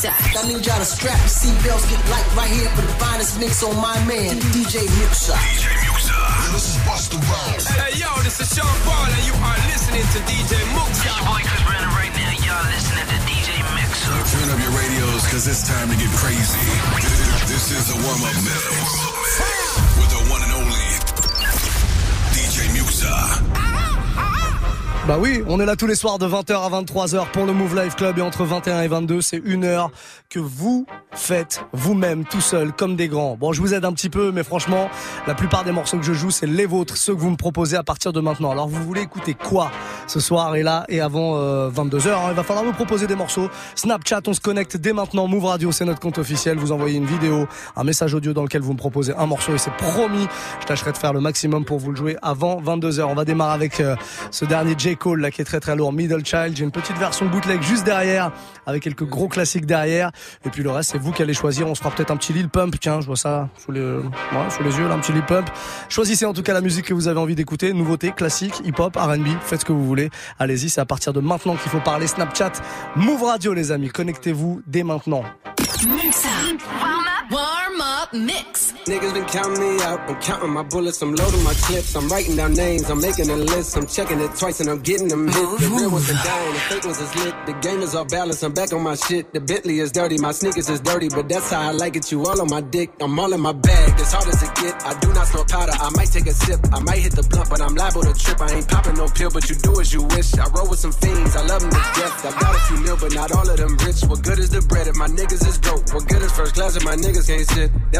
Muxxa. I need y'all to strap your seatbelts, get light right here for the finest mix on my man, DJ Muxxa. DJ Muxxa. This is Busta Rhymes. Hey, yo, this is Sean Paul, and you are listening to DJ Muxxa. Your boy Chris Brandon right now. Y'all listening to DJ Muxxa. Turn up your radios, cause it's time to get crazy. This is a warm-up mix. With the one and only DJ Muxxa. Bah oui, on est là tous les soirs de 20h à 23h pour le Move Life Club et entre 21 et 22, c'est une heure que vous faites vous-même tout seul comme des grands. Bon, je vous aide un petit peu, mais franchement, la plupart des morceaux que je joue, c'est les vôtres, ceux que vous me proposez à partir de maintenant. Alors vous voulez écouter quoi ce soir et là et avant 22h hein, Il va falloir me proposer des morceaux. Snapchat, on se connecte dès maintenant. Move Radio, c'est notre compte officiel. Vous envoyez une vidéo, un message audio dans lequel vous me proposez un morceau et c'est promis. Je tâcherai de faire le maximum pour vous le jouer avant 22h. On va démarrer avec euh, ce dernier J Cole là qui est très très lourd, Middle Child. J'ai une petite version bootleg juste derrière avec quelques gros classiques derrière. Et puis le reste, c'est vous qui allez choisir. On se fera peut-être un petit Lil Pump. Tiens, je vois ça sous les, ouais, sous les yeux, là, un petit Lil Pump. Choisissez en tout cas la musique que vous avez envie d'écouter. Nouveauté, classique, hip-hop, R&B. Faites ce que vous voulez. Allez-y, c'est à partir de maintenant qu'il faut parler Snapchat. Move Radio, les amis. Connectez-vous dès maintenant. Muxa. Mix. Niggas been counting me out. I'm counting my bullets. I'm loading my clips. I'm writing down names. I'm making a list. I'm checking it twice and I'm getting them hit. The real ones are dying. The fake ones is lit. The game is off balance. I'm back on my shit. The Bentley is dirty. My sneakers is dirty, but that's how I like it. You all on my dick. I'm all in my bag. As hard as it get. I do not smoke powder. I might take a sip. I might hit the blunt, but I'm liable to trip. I ain't popping no pill, but you do as you wish. I roll with some fiends. I love them to death. I got a few mil, but not all of them rich. What good is the bread if my niggas is broke? What good is first class if my niggas can't sit? That's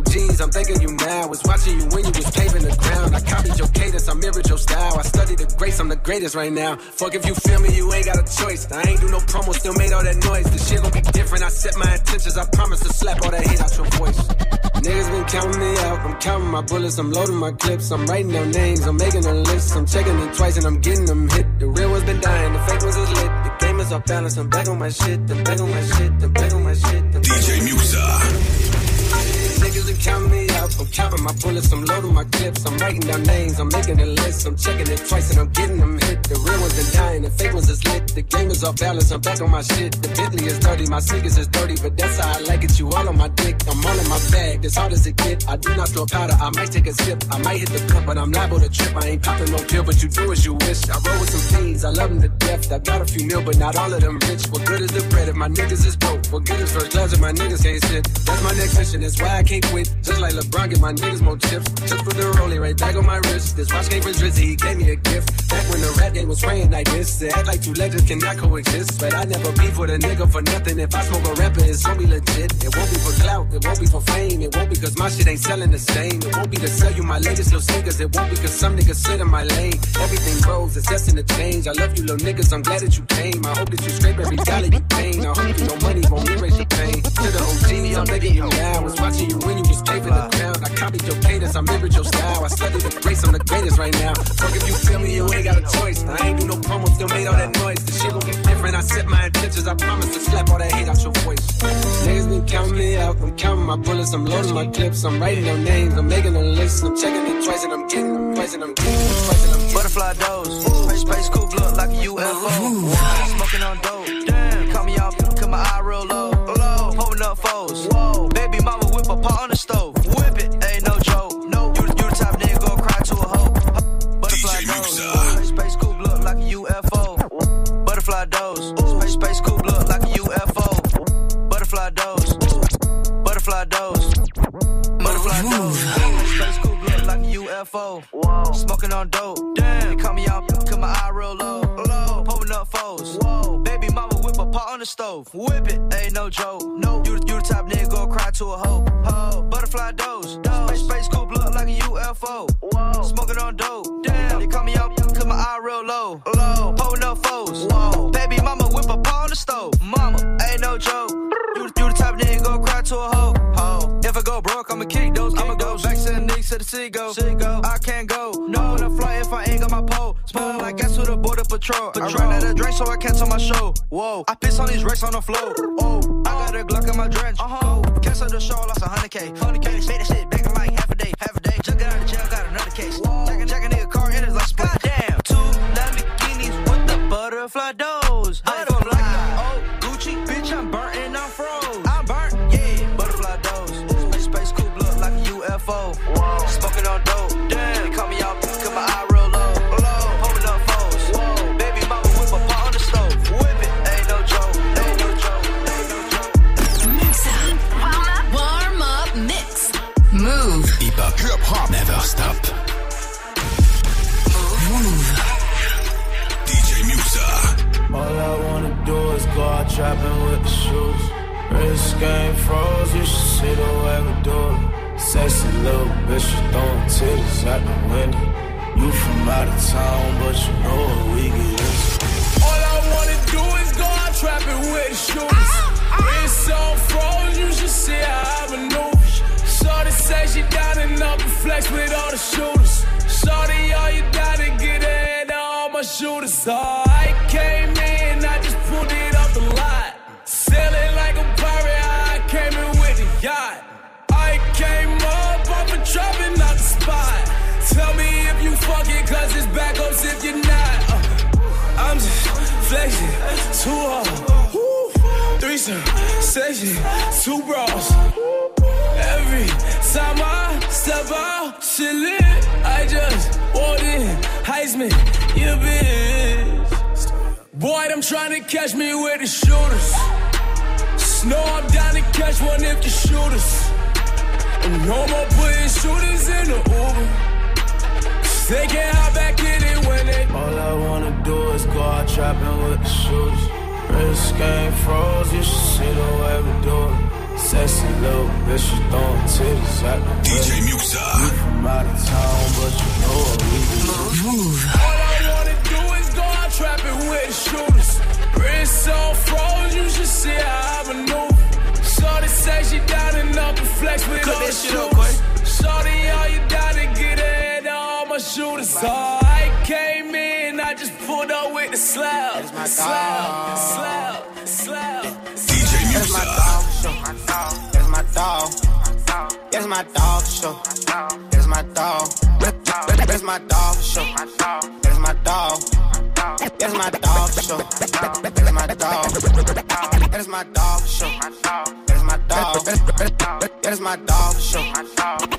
OGs, I'm thanking you now. Was watching you when you was paving the ground. I copied your cadence, I mirrored your style. I studied the grace, I'm the greatest right now. Fuck if you feel me, you ain't got a choice. I ain't do no promo, still made all that noise. The shit gon' be different. I set my intentions, I promise to slap all that hate out your voice. Niggas been counting me out. I'm counting my bullets, I'm loading my clips. I'm writing down names, I'm making a list. I'm checking it twice and I'm getting them hit. The real ones been dying, the fake ones is lit. The game is off balance, I'm back on my shit. I'm back on my shit, I'm back on my shit. Out. I'm counting my bullets. I'm loading my clips. I'm writing down names. I'm making a list. I'm checking it twice and I'm getting them hit. The real ones been dying. The fake ones is lit. The game is off balance. I'm back on my shit. The Bentley is dirty. My sneakers is dirty, but that's how I like it. You all on my dick. I'm all in my bag. As hard as it get. I do not throw powder. I might take a sip. I might hit the cup, but I'm liable to trip. I ain't popping no pill, but you do as you wish. I roll with some fiends. I love them to death. I got a few mil, but not all of them rich. What good is the bread if my niggas is broke? What good is first class if my niggas can't sit? That's my next mission. That's why I can't quit. Just like LeBron, get my niggas more chips. Just put the rollie right back on my wrist. This watch came from Drizzy, he gave me a gift. The was praying like this. They act like two legends cannot coexist. But I never beef with a nigga for nothing. If I smoke a rapper, it's be legit. It won't be for clout, it won't be for fame. It won't be cause my shit ain't selling the same. It won't be to sell you my latest little sneakers. It won't be cause some niggas sit in my lane. Everything grows, it's destined to change. I love you little niggas, I'm glad that you came. I hope that you scrape every dollar you gain. I hope you know money won't erase your pain. To the OGs, I'm begging you now. I was watching you when you was paving the ground. I copied your cadence, I mirrored your style. I studied the grace, I'm the greatest right now. Fuck if you feel me, you ain't got a choice. I ain't do no promo, still made all that noise. The shit gon' be different. I set my intentions, I promise to slap all that hate out your voice. Niggas been counting me out. I'm counting my bullets, I'm loading my clips, I'm writing down names, I'm making a list, I'm checking it twice and I'm getting them twice and I'm getting them twice and I'm getting Butterfly doze, space coupe look like a UFO. Smoking on dope, damn. Cut me off, cut my eye real low. Low, pulling up foes. Whoa, baby mama whip a pot on the stove. Butterfly doze, space coupe look like a UFO. Butterfly doze, butterfly doze. Butterfly doze, space coupe look like a UFO. Smoking on dope, damn. They cut me off, cut my eye real low. Low, pulling up foes. Whoa, baby mama whip a pot on the stove. Whip it, ain't no joke. No, you, you the type nigga go cry to a hoe. Ho, butterfly doze, space, space coupe look like a UFO. Smoking on dope, damn. They cut me off, cut my eye real low. Low, pulling up foes. Whoa, baby mama whip a pot on the stove. Mama, ain't no joke. You, you the type nigga go cry to a hoe Ho If I go broke, I'ma kick those. I'ma go back to the niggas to the city go. I can't go. No the flight if I ain't got my pole. Smelling like gas to the border patrol. I ran out of drink, so I cancel my show. Whoa, I piss on these racks on the floor. Oh, I got a Glock in my drench. Uh-huh. Cancel the show, lost a hundred K. Hundred K, say that shit back in like half a day, half a day. Just got out of jail, got another case. Jack a, jack a nigga car in it you throwing titties out the window. You from out of town, but you know what we get into. All I wanna do is go out trapping with the shoes. Wrist on froze, you should see how I maneuver. Shorty say she down and up and flex with all the shooters. Shorty, all you gotta get in all my shooters. Oh, session, two bras. Every time I step out, shit lit. I just walked in, Heisman, you bitch. Boy, I'm trying to catch me with the shooters. Snow, I'm down to catch one if you shoot us. And no more putting shooters in the Uber. 'Cause They can't hop back in it when they. All I wanna do is go out trapping with the shooters. Wrist game froze, you should see the way we do it. Sexy little bitch, you throwing titties at the DJ window. Musa. From out of town, but you know what we do. All I wanna do is go out trapping with shooters. Wrist on froze, you should see how I maneuver. Shorty say she down and up and flex with Cook all that the shit up, shooters. Shorty, all you gotta get in all my shooters. Oh, I came in, I just pulled up with the slab, slab, slab, slab. DJ That's my dog show. That's my dog. That's my dog show. That's my dog. That's my dog show. That's my dog. That's my dog show. That's my dog. That's my dog show. That's my dog. That's my dog show.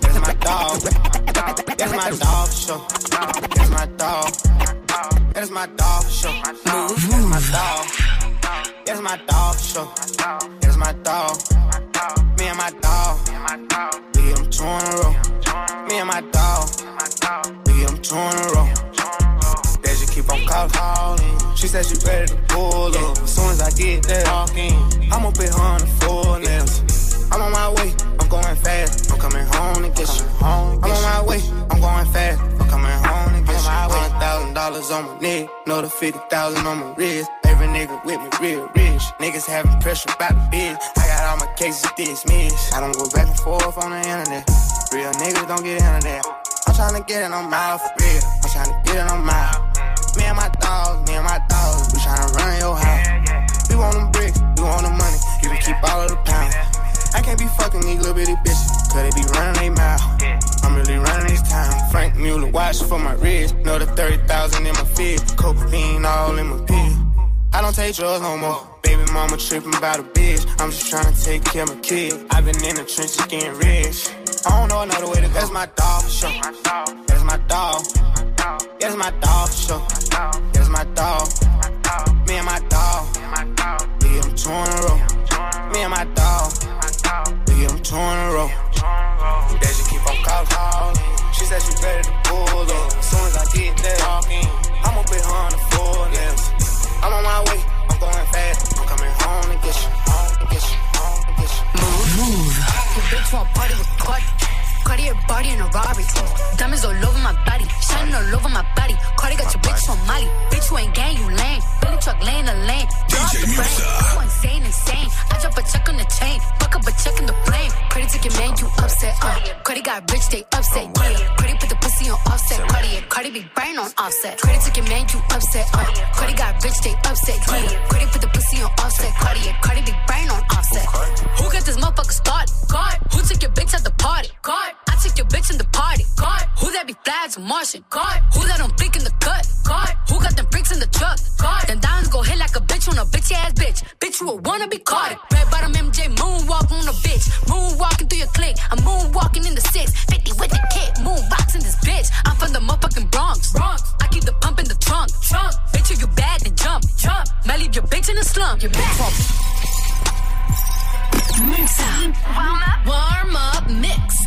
That's my dog. That's my dog show. That's my dog. That's my dog show. That's my dog. That's my dog show. That's my dog. Me and my dog. We get two in a row. Me and my dog. We get two in a row. That she keep on calling. She said she ready to pull up. As soon as I get there. I'ma put her on the floor nails. I'm on my way. I'm going fast. I'm coming home to get you. I'm on my way. I'm going fast. I'm coming home to get you. Thousand dollars on my neck. Another fifty thousand on my wrist. Every nigga with me real rich. Niggas having pressure about the biz. I got all my cases dismissed. I don't go back and forth on the internet. Real niggas don't get into that. I'm tryna get it on my for real. I'm tryna get it on my. Me and my dogs, me and my dogs, we tryna run your house. We want them bricks, we want the money, you can keep all of the pounds. I can't be fucking these little bitty bitches, cause they be running they mouth. I'm really running this town. Franck Muller, watch for my wrist. Know the 30,000 in my fist. Cocaine all in my pill. I don't take drugs no more. Baby mama tripping about a bitch. I'm just trying to take care of my kid. I've been in the trenches getting rich. I don't know another way to go. That's my dog for sure. That's my dog. That's my dog for sure. That's my dog. Me and my dog. Get 'em two in a row. Me and my dog. We get 'em two in a row. That she keep on calling. She said she ready to pull up. As soon as I get there, talking, I'ma put her on the floor nails. I'm on my way. I'm going fast. I'm coming home to get you. Home to get you. Home to get you. Move, move. Your bitch want party with Cardi. Cartier body in a Rari. Diamonds all over my body. Shining all over my body. Cardi got your bitch on Molly. Bitch, you ain't gang, you lame. Billy truck laying the lane. DJ. Musa. You insane, insane. I drop a check on the chain. Fuck up a check in the flame. Credit took your man, you upset. Uh, Cardi got rich, they upset. Yeah, Cardi put the pussy on offset. Cardi, Cardi be brain on offset. Cardi took your man, you upset. Uh, Cardi got rich, they upset. Yeah, Cardi put the pussy on offset. Cardi, Cardi be brain on offset. Who got this motherfucker started? God. Who took your bitch at the party? God. I took your bitch in the party. God. Who that be flags Martian? God. Who that don't in the cut? God. Who got them bricks in the truck? God. Then diamonds go hit like a bitch on a bitch ass bitch. Bitch, you a wanna be caught. Red bottom MJ moonwalk on a bitch. Moonwalking through your clique. I'm moonwalking in the six. 50 with the kick. Moonbox in this bitch. I'm from the motherfucking Bronx. Bronx. I keep the pump in the trunk. Trunk. Bitch, you bad, then jump. Jump. Might leave your bitch in the slump. Your bitch won't. Warm up. Warm up mix.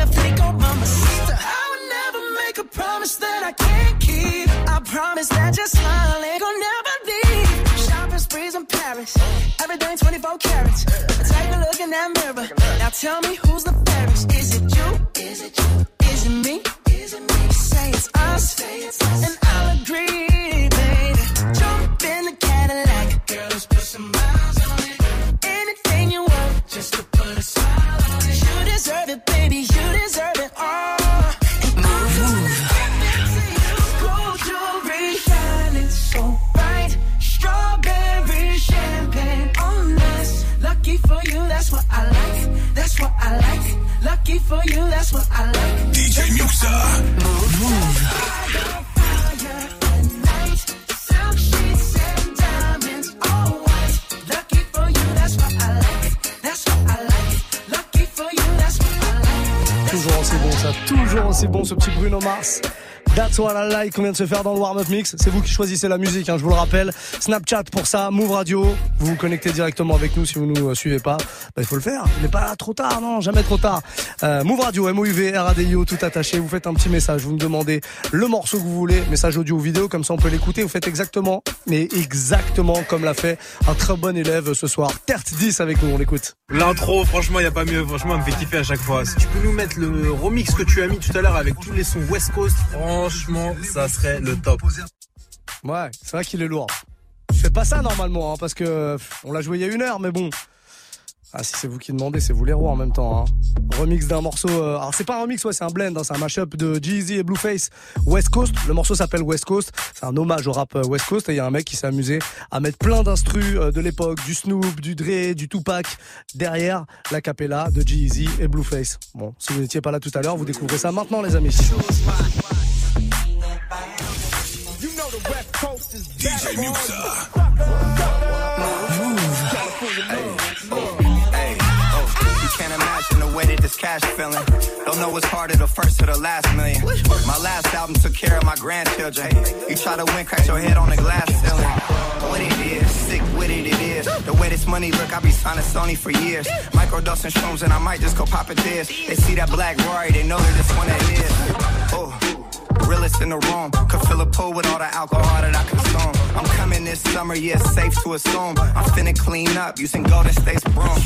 Girl, oh, I'll be mama sister. I would never make a promise that I can't keep. I promise that your smile ain't gonna never leave. Shopping sprees in Paris. Everything 24 carats. Take a look in that mirror. Now tell me who's the fairest. Is it you? Is it you? Is it me? Is it me? Say it's us. And I'll agree, Toujours aussi bon ça, toujours aussi bon ce petit Bruno Mars. That's what I like qu'on vient de se faire dans le warm-up mix. C'est vous qui choisissez la musique, hein, je vous le rappelle. Snapchat pour ça, Move Radio. Vous vous connectez directement avec nous si vous nous euh, suivez pas. Bah, il faut le faire. Il n'est pas trop tard, non, jamais trop tard. Euh, Move Radio, M-O-U-V, R-A-D-I-O, tout attaché. Vous faites un petit message, vous me demandez le morceau que vous voulez, message audio ou vidéo, comme ça on peut l'écouter. Vous faites exactement, mais exactement comme l'a fait un très bon élève ce soir. Tert 10 avec nous, on l'écoute. L'intro, franchement, il a pas mieux. Franchement, elle me fait kiffer à chaque fois. Si tu peux nous mettre le remix que tu as mis tout à l'heure avec tous les sons West Coast, franchement, ça serait le top. Ouais, c'est vrai qu'il est lourd. Je fais pas ça normalement, hein, parce que on l'a joué il y a une heure, mais bon. Ah, si c'est vous qui demandez, c'est vous les rois en même temps. Hein. Remix d'un morceau. euh, alors, c'est pas un remix, ouais, c'est un blend. hein, c'est un mashup de Jeezy et Blueface West Coast. Le morceau s'appelle West Coast. C'est un hommage au rap euh, West Coast. Et il y a un mec qui s'est amusé à mettre plein d'instrus euh, de l'époque, du Snoop, du Dre, du Tupac, derrière la capella de Jeezy et Blueface. Bon, si vous n'étiez pas là tout à l'heure, vous découvrez ça maintenant, les amis. DJ Muxxa. Hey, oh, you can't imagine the way that this cash feeling. Don't know what's harder, the first or the last million. My last album took care of my grandchildren. You try to win, crack your head on the glass ceiling. What it is, sick with it, it is. The way this money look, I be signing Sony for years. Microdosing shrooms and I might just go pop it this. They see that black Rory, they know that this one that is. Realest in the room. Could fill a pool with all the alcohol that I consume. I'm coming this summer, yeah, safe to assume. I'm finna clean up using Golden State's broom.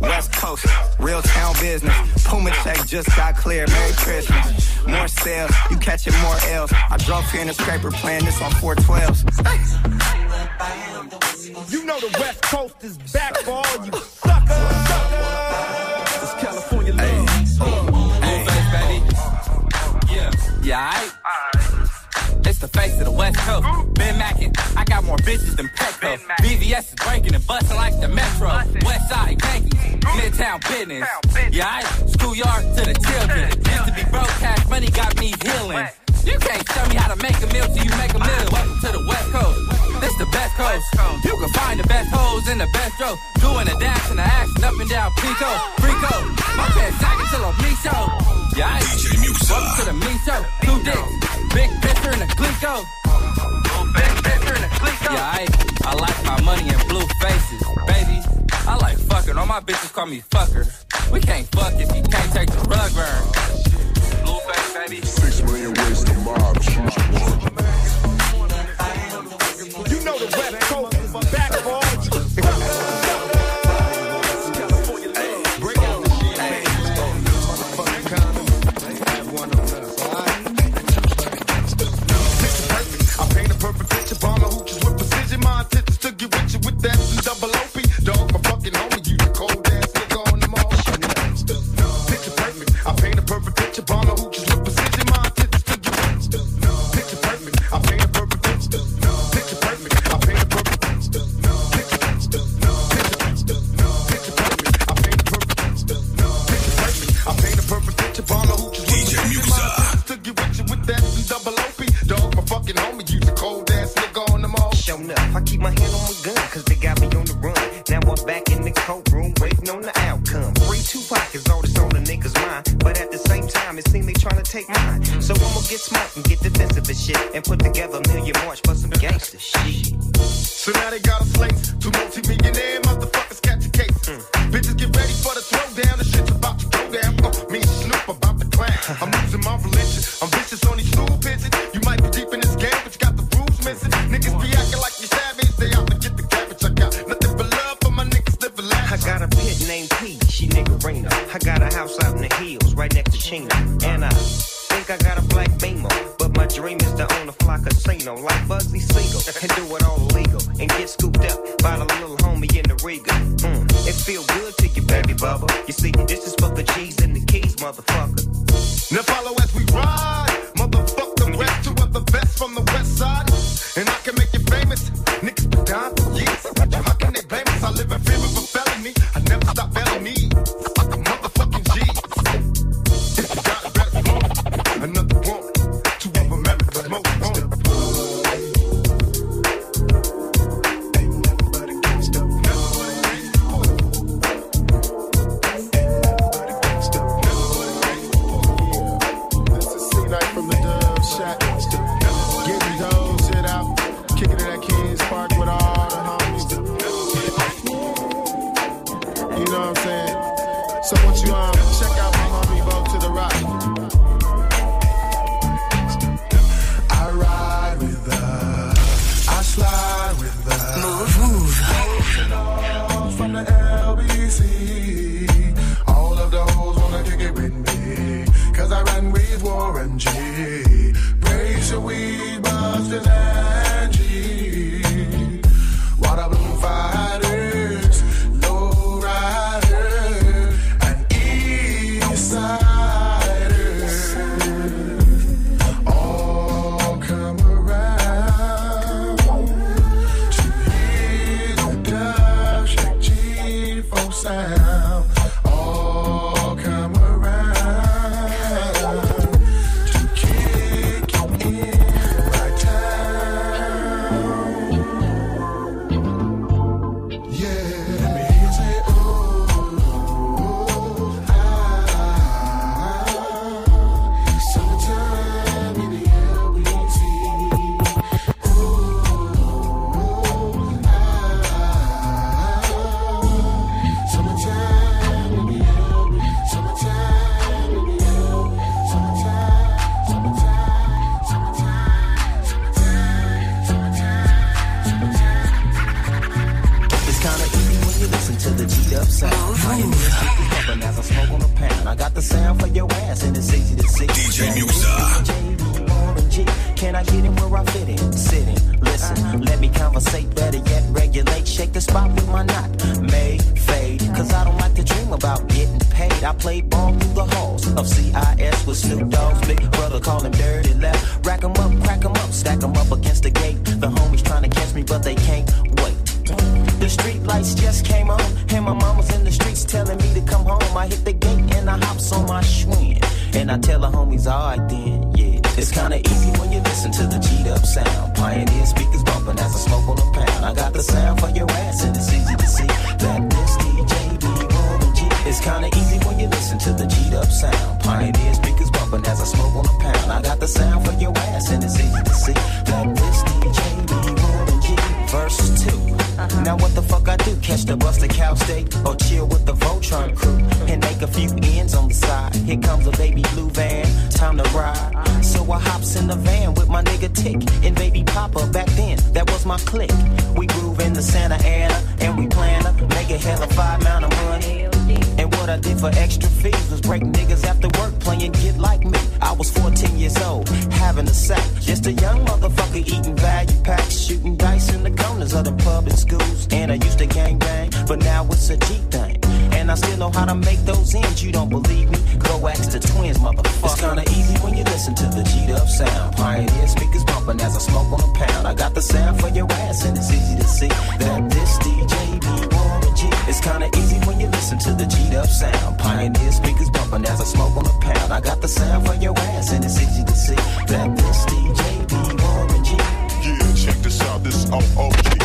West Coast, real town business. Puma check just got clear. Merry Christmas. More sales, you catching more L's. I drove here in a scraper playing this on 412s. You know the West Coast is back for all you suckers. Yeah, aight. It's the face of the West Coast. Ben Mackin, I got more bitches than Petco. BVS is breaking and busting like the Metro. West Side Yankees, Midtown business. Yeah, aight. Schoolyard to the children. Used to be broke, cash money got me healing. You can't tell me how to make a meal till you make a meal. Welcome to the West Coast. This the best coast. You can find the best hoes in the best row. Doing a dash and a action up and down Pico. Frico. My pants sagging till I'm me show. Yeah, aight. Welcome to the me show. Two dicks. Big picture and a Glico. Big picture and a Glico. Yeah, I, I like my money in blue faces. Baby, I like fucking. All my bitches call me fucker. We can't fuck if you can't take the rug burn. Baby. Six million ways to mob. Choose one. to your bubble. You see, this is for the G's and the keys, motherfucker. Now follow as we ride, motherfucker. Rest two of the best from the west side, and I can make you famous. Niggas been for years. young motherfucker eating value packs, shooting dice in the corners of the public schools. And I used to gang bang, but now it's a G thing. And I still know how to make those ends. You don't believe me? Go ask the twins, motherfucker. It's kinda easy when you listen to the G'd up sound. Pioneer speakers bumping as I smoke on a pound. I got the sound for your ass, and it's easy to see that this DJ be Warren G. It's kinda easy when you listen to the G'd up sound. Pioneer speakers bumping as I smoke on a pound. I got the sound for your ass, and it's easy to see that this DJ O O G.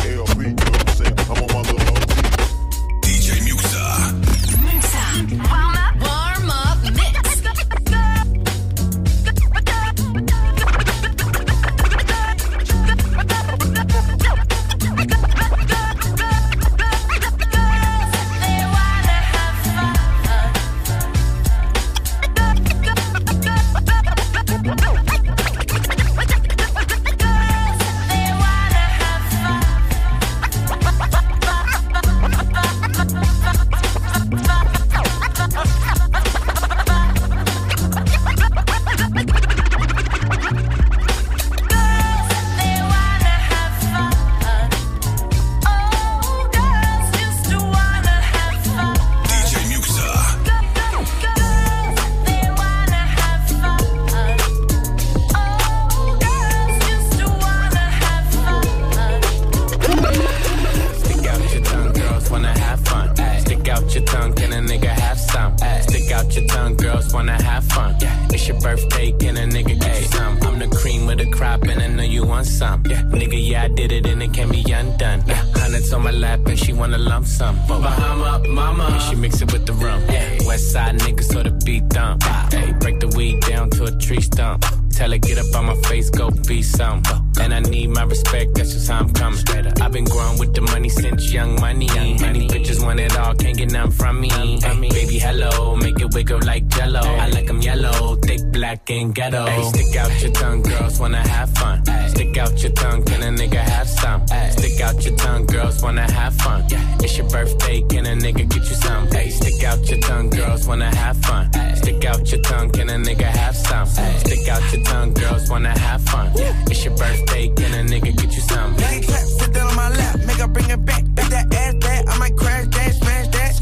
On my lap, and she wanna lump sum. Bahama, mama, and she mix it with the rum. Yeah, West side nigga, so the beat thump. Hey, break the weed down to a tree stump. Tell her get up on my face, go be some. And I need my respect, that's just how I'm coming. I've been growing with the money since young money. Many bitches want it all, can't get none from me. Hey, baby, hello, make it wiggle like jello. I like 'em yellow, thick, black, and ghetto. Hey, stick out your tongue, girls wanna have fun. Stick out your tongue, can a nigga have some? Stick out your tongue, girls wanna have fun. It's your birthday, can a nigga get you some? Hey, stick out your tongue, girls wanna have fun. Stick out your tongue, can a nigga have some? Stick out your tongue, girls wanna have fun. It's your birthday, can a nigga get you some? It clap, sit down on my lap, make her bring it back. Make that ass back, I might crash that, smash that.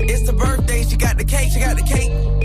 It's the birthday, she got the cake, she got the cake.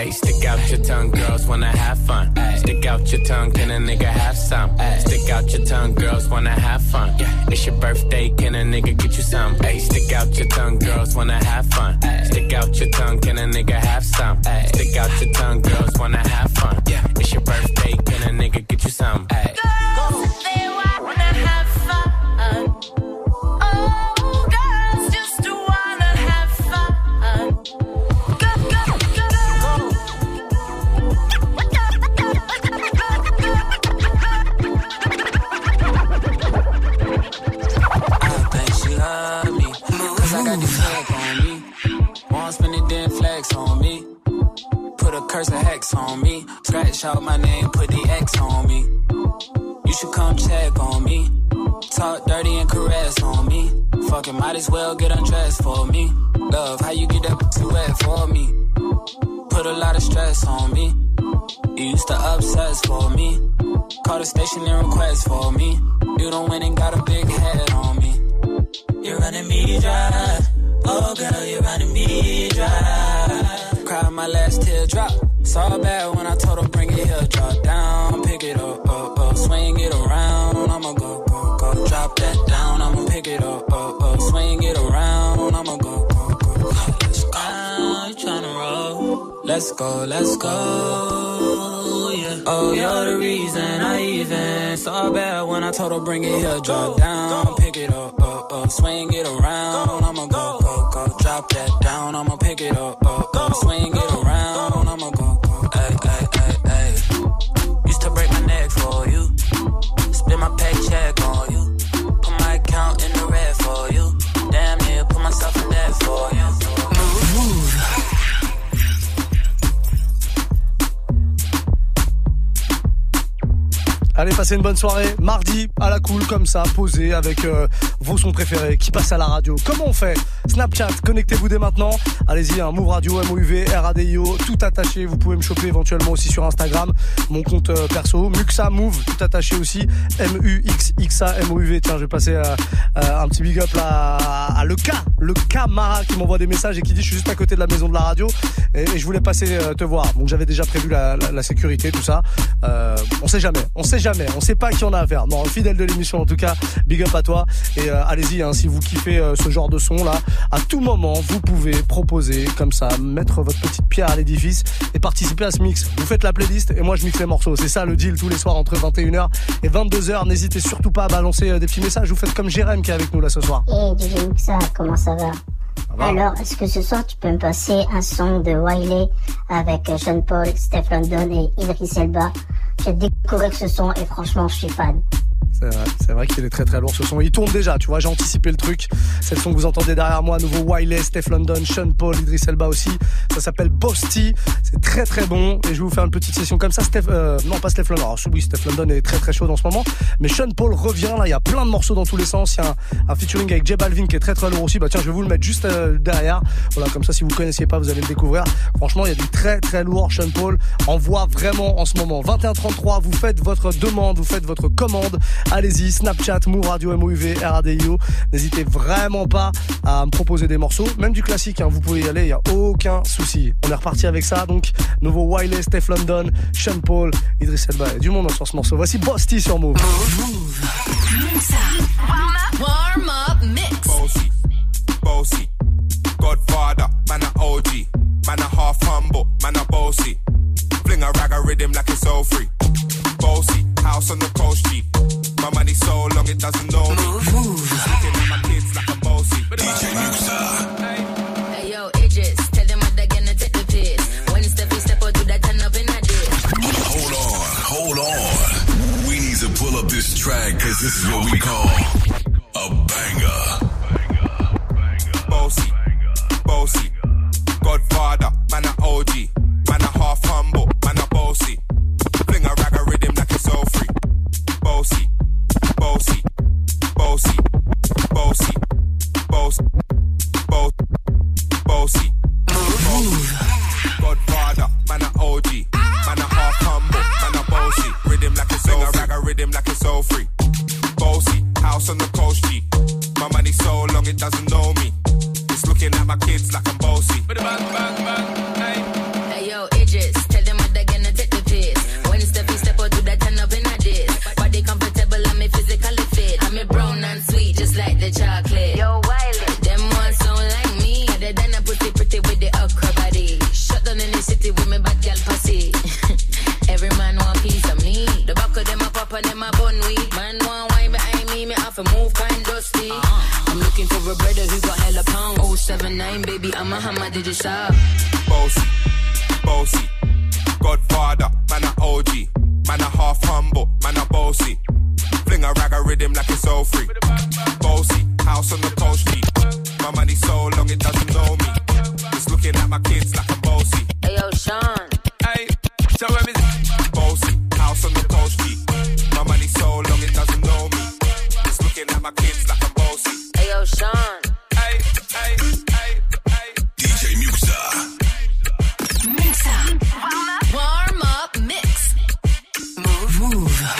Hey, stick out your tongue, girls wanna have fun. Stick out your tongue, can a nigga have some? Stick out your tongue, girls wanna have fun. It's your birthday, can a nigga get you some? Hey, stick out your tongue, girls wanna have fun. Stick out your tongue, can a nigga have some? Stick out your tongue, girls wanna have fun. It's your birthday, can a nigga get you some? Hey. I curse of hex on me. Scratch out my name, put the X on me. You should come check on me. Talk dirty and caress on me. Fucking might as well get undressed for me. Love, how you get that too wet for me? Put a lot of stress on me. You used to obsess for me. Call the station and request for me. You don't win and got a big head on me. You're running me dry. Oh girl, you're running me dry. Cried my last teardrop. Saw bad when I told her bring it here. Drop down, pick it up, up, up. Swing it around. I'ma go, go, go. Drop that down. I'ma pick it up, up, up. Swing it around. I'ma go, go, go. Let's go. Ah, you tryna roll? Let's go, let's go. Yeah. Oh, you're the reason I even saw bad when I told her bring it here. Drop down, pick it up, up, up. Swing it around. I'ma go, go, go. Drop that down. I'ma pick it up. Allez, passez une bonne soirée. Mardi, à la cool, comme ça, posé avec euh, vos sons préférés qui passent à la radio. Comment on fait? Snapchat, connectez-vous dès maintenant. Allez-y, un Move Radio, MOUV, RADIO, tout attaché. Vous pouvez me choper éventuellement aussi sur Instagram. Mon compte euh, perso, Muxa Move, tout attaché aussi. M-U-X-X-A, M-O-U-V. Tiens, je vais passer euh, un petit big up à le K, le K Mara qui m'envoie des messages et qui dit je suis juste à côté de la maison de la radio et, je voulais passer te voir. Donc j'avais déjà prévu la, sécurité, tout ça. On sait jamais, on sait jamais, on sait pas qui on a affaire. Non, fidèle de l'émission en tout cas, big up à toi et euh, allez-y hein, si vous kiffez euh, ce genre de son là, à tout moment vous pouvez proposer comme ça, mettre votre petite pierre à l'édifice et participer à ce mix. Vous faites la playlist et moi je mixe les morceaux. C'est ça le deal tous les soirs entre 21h et 22h. N'hésitez surtout pas à balancer euh, des petits messages. Vous faites comme Jérém qui est avec nous là ce soir. Muxa, comment ça va? Alors, est-ce que ce soir tu peux me passer un son de Wiley avec euh, Sean Paul, Steph London et Idris Elba? J'ai découvert ce son et franchement, je suis fan. C'est vrai, qu'il est très très lourd ce son. Il tourne déjà, tu vois, j'ai anticipé le truc. C'est le son que vous entendez derrière moi, nouveau Wiley, Steph London, Sean Paul, Idris Elba aussi. Ça s'appelle Bosti. C'est très très bon. Et je vais vous faire une petite session comme ça. Steph, euh, non pas Steph London. Alors, oui, Steph London est très très chaud en ce moment. Mais Sean Paul revient là. Il y a plein de morceaux dans tous les sens. Il y a un, featuring avec J Balvin qui est très très lourd aussi. Bah tiens, je vais vous le mettre juste euh, derrière. Voilà, comme ça, si vous connaissiez pas, vous allez le découvrir. Franchement, il y a du très très lourd. Sean Paul envoie vraiment en ce moment. 21-33, vous faites votre demande, vous faites votre commande allez-y, Snapchat, Mou Radio, MOUV, RADIO. N'hésitez vraiment pas à me proposer des morceaux, même du classique, hein, vous pouvez y aller, il n'y a aucun souci. On est reparti avec ça, donc nouveau Wiley, Steph London, Sean Paul, Idriss Elba, et du monde hein, sur ce morceau. Voici Bosti sur Move. Warm up mix. Godfather, OG. Man, a half humble, man, a bossy. Fling a rag a rhythm like it's all free. Bossy, house on the coast. My money so long it doesn't know me. Move, move. Looking at my kids like a bossy. DJ Muxxa. Hey, yo, edges. tell them what they're gonna take the piss. Step step or do that turn up. Hold on, hold on. We need to pull up this track, cause this is what we call. Move.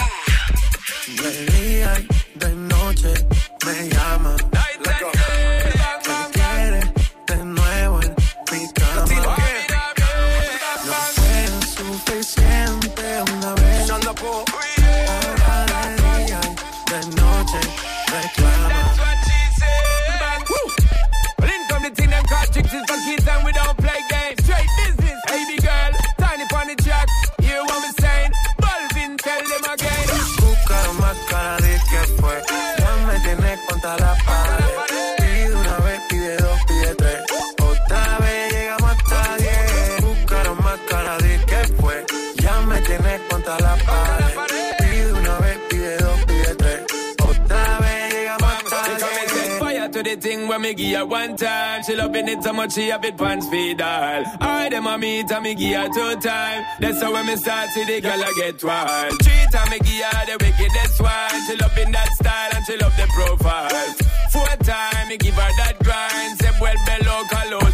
time. She loving it so much she have it pants feed all. I them a meet and me give her two time. That's how when me start see the girl I get wild. Three and me give her the wickedest one. She loving that style and she love the profile. Four time me give her that grind. Say well below color. Oh,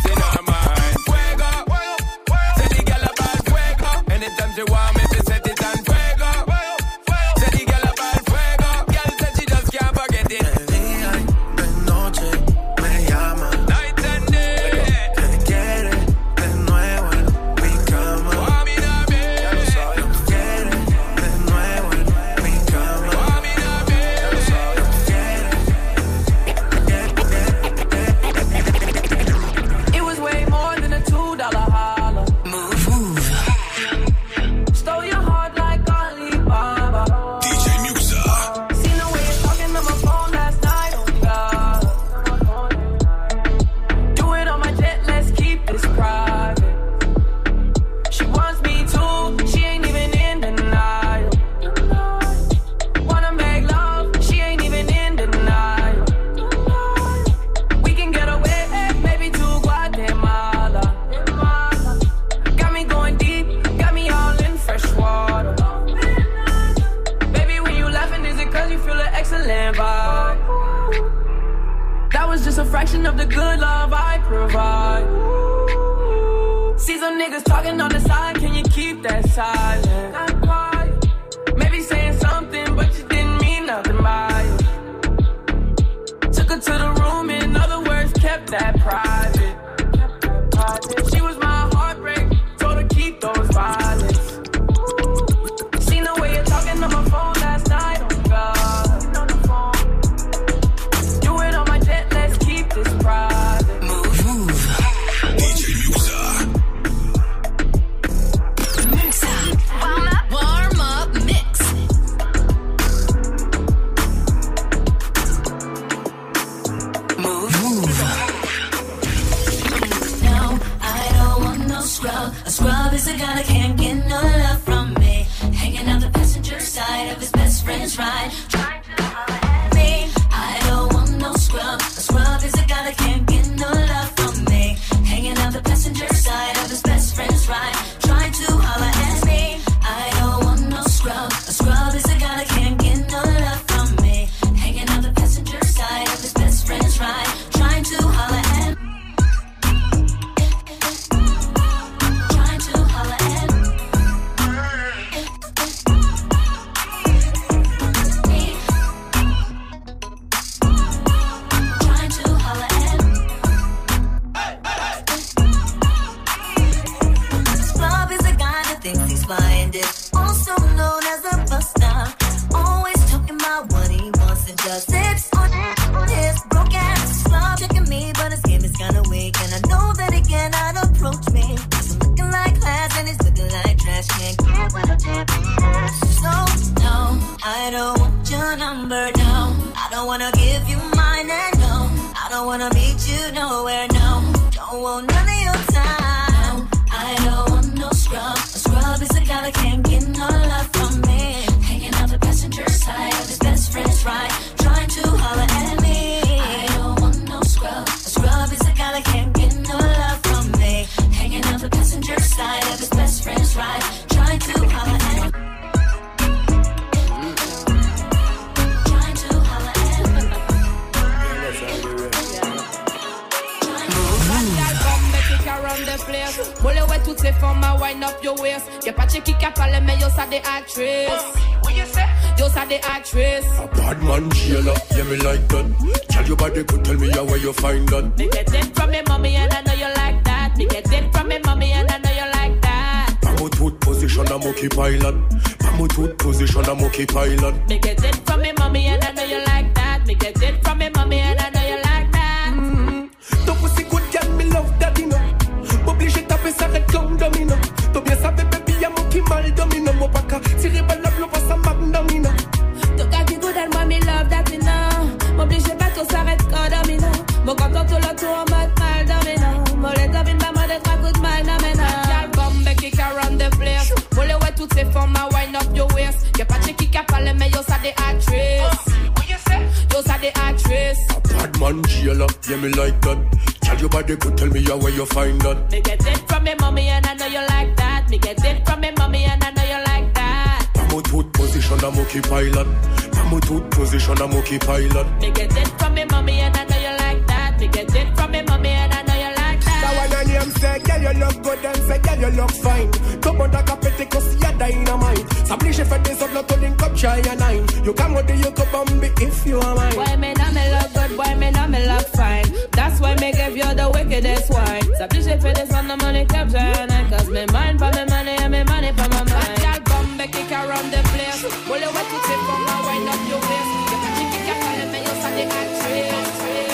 ina Tobie sabe bebi ya moki mal domino. Mopaka tire bala blo pa sa magnum ina Toka ki gudel moi me love that ina M'oblige pas tout s'arrête quand domino. Mo kanto tout le tout en mode mal domino. Mo le domine ma mode trois coups de mal domino. Bombe kick around the place. Mo le ouais toutes ces formes ma wind up your waist. Y'a pas de qui a parlé mais yo ça des actrices. Oh, yo ça des actrices. Bad man jailer, yeah me like that Girl, your body could tell me how where you find that. Me get it from me mommy and I know you like that. Me get it from me mommy and I know you like that. I'm a tooth position, I'm okay pilot. I'm a tooth position, I'm okay pilot. Me get it from me mommy and I girl, you look good, them say, girl, you look fine. Come on, that petticoat, you're dynamite. S'oblige fait des autres, l'autre link up, try your nine. You come with the your cup on if you are mine. Boy, me now me love good, boy, me now me love fine. That's why me give you the wickedest wine. S'oblige fait des autres, money cup, try your nine. Cause me mind for me money and me money for my mind. That come back, kick around the place. Bully, what you take from my wind up your face. You can kick your fire, man, you're the country.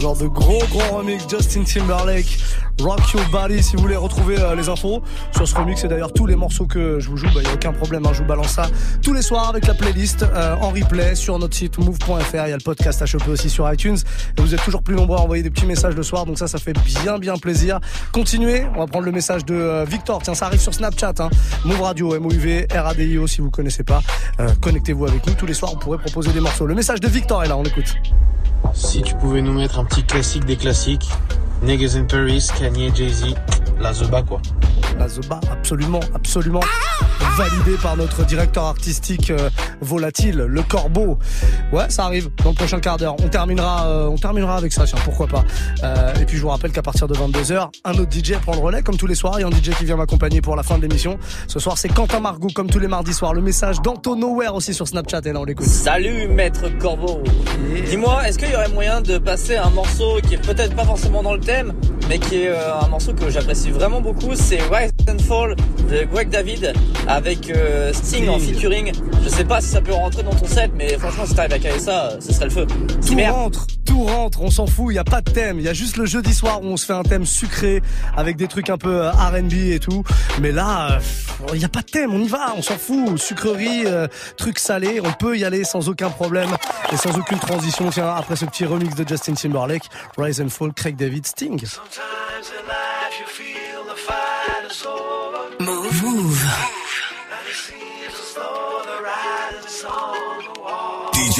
De gros gros remix Justin Timberlake. Rock Your Body si vous voulez retrouver euh, les infos sur ce remix et d'ailleurs tous les morceaux que je vous joue, il n'y a aucun problème, hein, je vous balance ça tous les soirs avec la playlist euh, en replay sur notre site move.fr, il y a le podcast à choper aussi sur iTunes et vous êtes toujours plus nombreux à envoyer des petits messages le soir donc ça ça fait bien bien plaisir. Continuez, on va prendre le message de euh, Victor, tiens ça arrive sur Snapchat, hein. Move Radio, MOUV, RADIO si vous connaissez pas, connectez-vous avec nous tous les soirs on pourrait proposer des morceaux. Le message de Victor est là, on écoute. Si tu pouvais nous mettre un petit classique des classiques, Niggas in Paris, Kanye, Jay-Z, la Zeba quoi. La Zoba, absolument, absolument. Validé par notre directeur artistique euh, volatile, le Corbeau. Ouais, ça arrive dans le prochain quart d'heure. On terminera, euh, on terminera avec ça, tiens, pourquoi pas. Euh, et puis je vous rappelle qu'à partir de 22h, un autre DJ prend le relais, comme tous les soirs. Il y a un DJ qui vient m'accompagner pour la fin de l'émission. Ce soir, c'est Quentin Margot, comme tous les mardis soirs. Le message d'Anto Nowhere aussi sur Snapchat. Et là, on l'écoute. Salut maître Corbeau. Dis-moi, est-ce qu'il y aurait moyen de passer un morceau qui est peut-être pas forcément dans le thème, mais qui est un morceau que j'apprécie vraiment beaucoup, c'est Rise and Fall de Greg David avec euh, Sting, en featuring. Je sais pas si ça peut rentrer dans ton set, mais franchement si t'arrives à caler ça, euh, ce serait le feu. Tout rentre, tout rentre, on s'en fout, il n'y a pas de thème. Il y a juste le jeudi soir où on se fait un thème sucré avec des trucs un peu euh, RB et tout. Mais là, il n'y a pas de thème, on y va, on s'en fout. Sucrerie, euh, trucs salés, on peut y aller sans aucun problème et sans aucune transition. Tiens, après ce petit remix de Justin Timberlake, Rise and Fall, Craig David, Sting.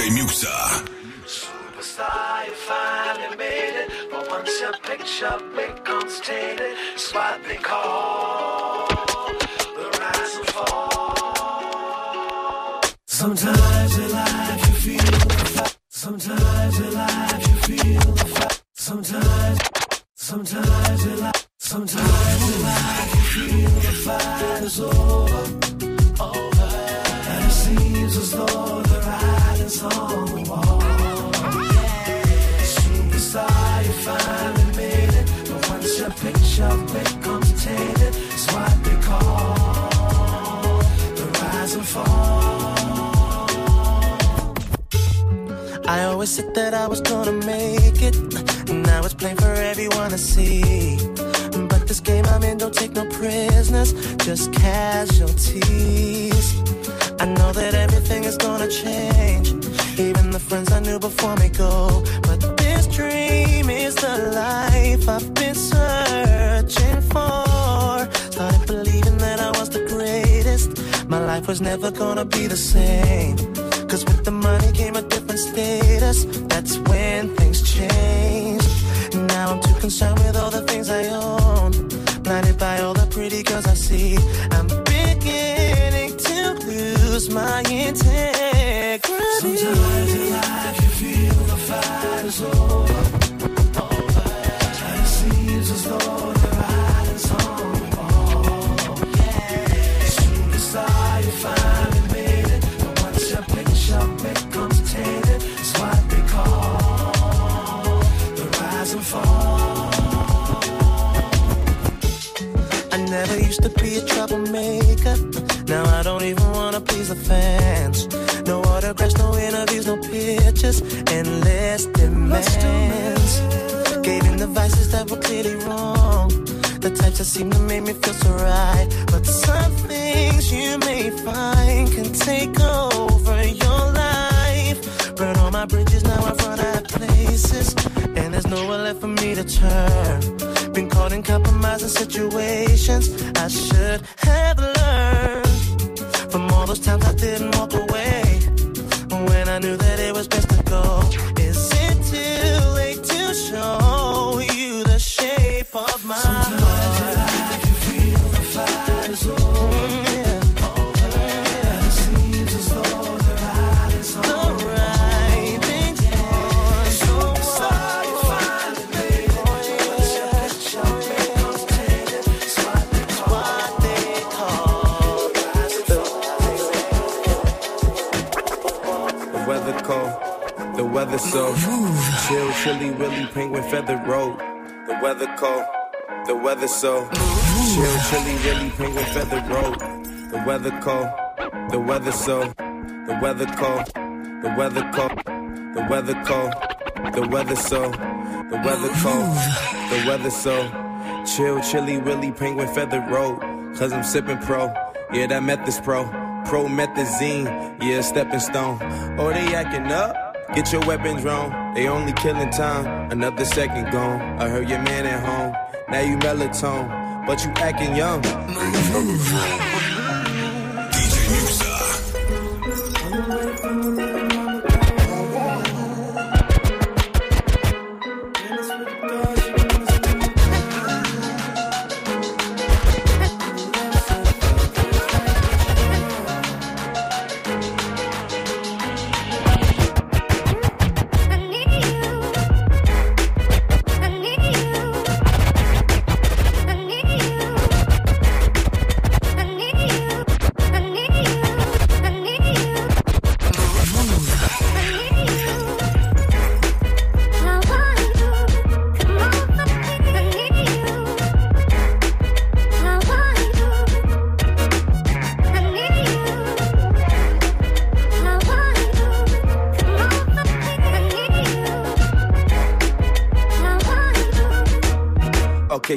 DJ Muxxa. Superstar, you finally made it. But once your picture becomes tainted, it's what they call the rise and fall. Sometimes in life you feel. Sometimes never used to be a troublemaker. Now I don't even wanna please the fans. No autographs, no interviews, no pictures, endless demands. Gave in the vices that were clearly wrong. The types that seem to make me feel so right. But some things you may find can take over your life. My bridges, now I've run out of places. And there's nowhere left for me to turn. Been caught in compromising situations. I should have learned from all those times I didn't walk away. So chill, chilly, willy, penguin, feather road. The weather cold, the weather so chill, chilly, willy, penguin, feather road. The weather cold, the weather so, the weather cold, the weather cold, the weather cold, the weather so. The weather cold, the weather so chill, chilly, willy, penguin feather road. Cause I'm sipping pro, yeah, that meth is pro. Promethazine, yeah, stepping stone. Oh, they acting up? Get your weapons wrong. They only killing time, another second gone. I heard your man at home. Now you melatonin, but you acting young.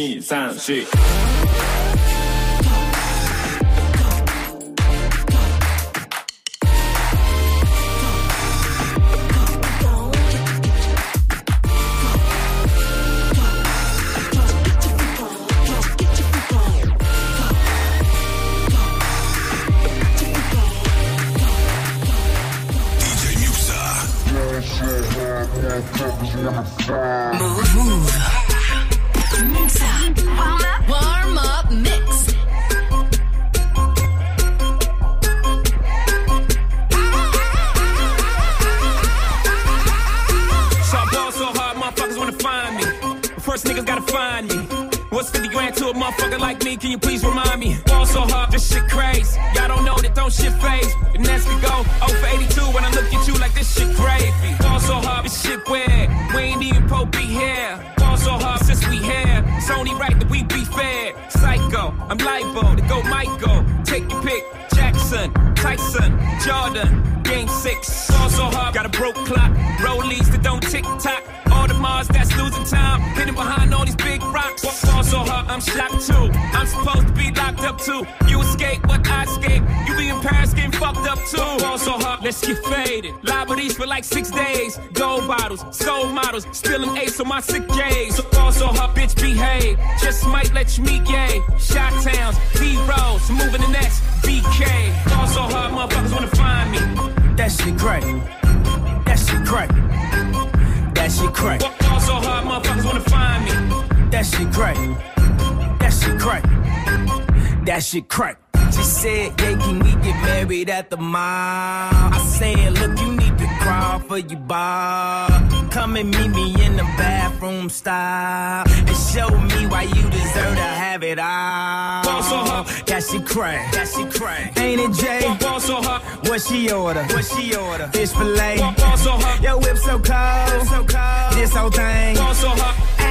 一二三四。Spilling ace on my sick days. So ball so hard, bitch, behave. Just might let you meet gay. Shot towns, B-rolls, moving the next BK. Ball so hard, motherfuckers wanna find me. That shit crack. That shit crack. That shit crack. Ball so hard, motherfuckers wanna find me. That shit crack. That shit crack. That shit crack. She said, yeah, can we get married at the mall? I said, look, you need to crawl for your bar. Come and meet me in the bathroom style. And show me why you deserve to have it all. Uh-huh. That shit crack. That shit crack. Ain't it, Jay? Uh-huh. What she order? What she order? Fish fillet. Ball so hot, Yo, whip so cold. So cold. This whole thing. Uh-huh.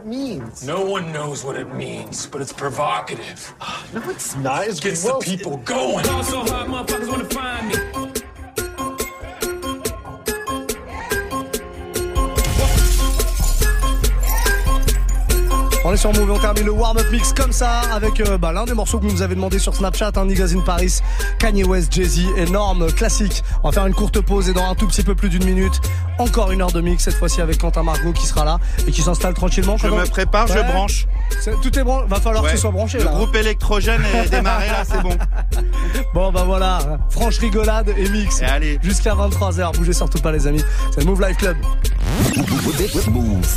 means. No one knows what it means, but it's provocative. No, it's not. It's Gets the people going. On est sur Move et on termine le warm-up mix comme ça avec euh, bah, l'un des morceaux que vous nous avez demandé sur Snapchat, hein, Niggas in Paris, Kanye West, Jay-Z, énorme classique. On va faire une courte pause et dans un tout petit peu plus d'une minute, encore une heure de mix, cette fois-ci avec Quentin Margot qui sera là et qui s'installe tranquillement. Je me prépare, je branche. C'est- Tout est bon, va falloir Ouais. que ce soit branché Le là. groupe électrogène est démarré là, c'est bon. Bon bah voilà, franche rigolade et mix. Et allez. Jusqu'à 23h, bougez surtout pas les amis. C'est le Move Life Club. Move.